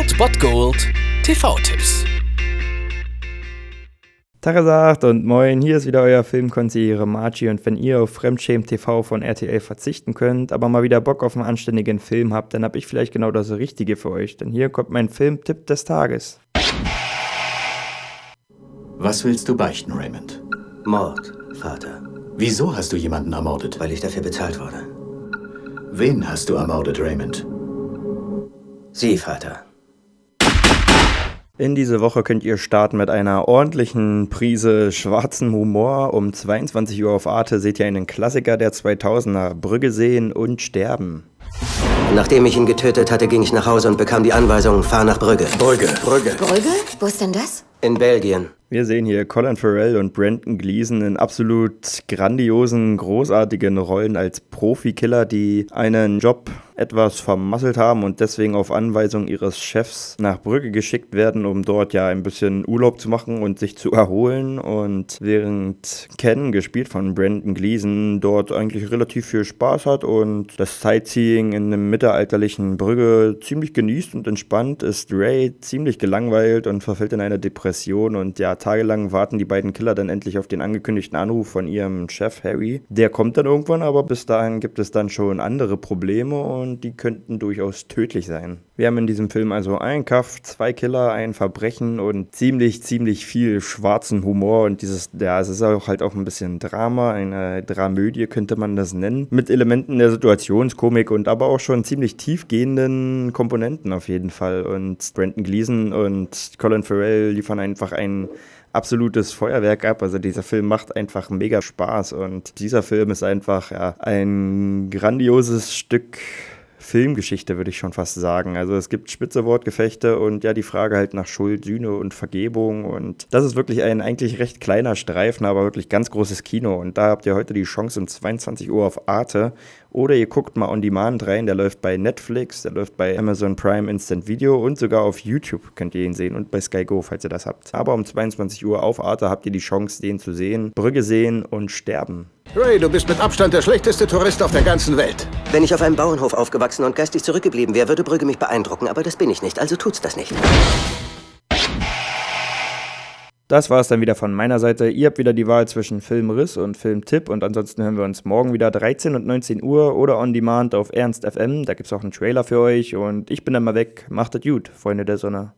Old Bot Gold TV-Tipps. Tagesagt und moin, hier ist wieder euer Filmkonsigliere Margie und wenn ihr auf Fremdschämen TV von RTL verzichten könnt, aber mal wieder Bock auf einen anständigen Film habt, dann hab ich vielleicht genau das Richtige für euch, denn hier kommt mein Filmtipp des Tages. Was willst du beichten, Raymond? Mord, Vater. Wieso hast du jemanden ermordet? Weil ich dafür bezahlt wurde. Wen hast du ermordet, Raymond? Sie, Vater. In diese Woche könnt ihr starten mit einer ordentlichen Prise schwarzen Humor. Um 22 Uhr auf Arte seht ihr einen Klassiker der 2000er, Brügge sehen und sterben. Nachdem ich ihn getötet hatte, ging ich nach Hause und bekam die Anweisung, fahr nach Brügge. Brügge. Brügge. Brügge? Wo ist denn das? In Belgien. Wir sehen hier Colin Farrell und Brandon Gleason in absolut grandiosen, großartigen Rollen als Profikiller, die einen Job etwas vermasselt haben und deswegen auf Anweisung ihres Chefs nach Brügge geschickt werden, um dort ja ein bisschen Urlaub zu machen und sich zu erholen. Und während Ken, gespielt von Brandon Gleason, dort eigentlich relativ viel Spaß hat und das Sightseeing in einem mittelalterlichen Brügge ziemlich genießt und entspannt, ist Ray ziemlich gelangweilt und verfällt in eine Depression und ja, tagelang warten die beiden Killer dann endlich auf den angekündigten Anruf von ihrem Chef Harry. Der kommt dann irgendwann, aber bis dahin gibt es dann schon andere Probleme und und die könnten durchaus tödlich sein. Wir haben in diesem Film also einen Kaff, zwei Killer, ein Verbrechen und ziemlich, ziemlich viel schwarzen Humor und dieses, ja, es ist auch halt auch ein bisschen Drama, eine Dramödie könnte man das nennen, mit Elementen der Situationskomik und aber auch schon ziemlich tiefgehenden Komponenten auf jeden Fall und Brandon Gleason und Colin Farrell liefern einfach ein absolutes Feuerwerk ab. Also dieser Film macht einfach mega Spaß und dieser Film ist einfach ja, ein grandioses Stück Filmgeschichte, würde ich schon fast sagen. Also es gibt spitze Wortgefechte und ja, die Frage halt nach Schuld, Sühne und Vergebung. Und das ist wirklich ein eigentlich recht kleiner Streifen, aber wirklich ganz großes Kino. Und da habt ihr heute die Chance um 22 Uhr auf Arte. Oder ihr guckt mal on demand rein, der läuft bei Netflix, der läuft bei Amazon Prime Instant Video und sogar auf YouTube könnt ihr ihn sehen und bei Sky Go, falls ihr das habt. Aber um 22 Uhr auf Arte habt ihr die Chance, den zu sehen, Brügge sehen und sterben. Ray, du bist mit Abstand der schlechteste Tourist auf der ganzen Welt. Wenn ich auf einem Bauernhof aufgewachsen und geistig zurückgeblieben wäre, würde Brügge mich beeindrucken, aber das bin ich nicht, also tut's das nicht. Das war es dann wieder von meiner Seite. Ihr habt wieder die Wahl zwischen Filmriss und Filmtipp und ansonsten hören wir uns morgen wieder 13 und 19 Uhr oder on demand auf Ernst FM. Da gibt es auch einen Trailer für euch und ich bin dann mal weg. Macht es gut, Freunde der Sonne.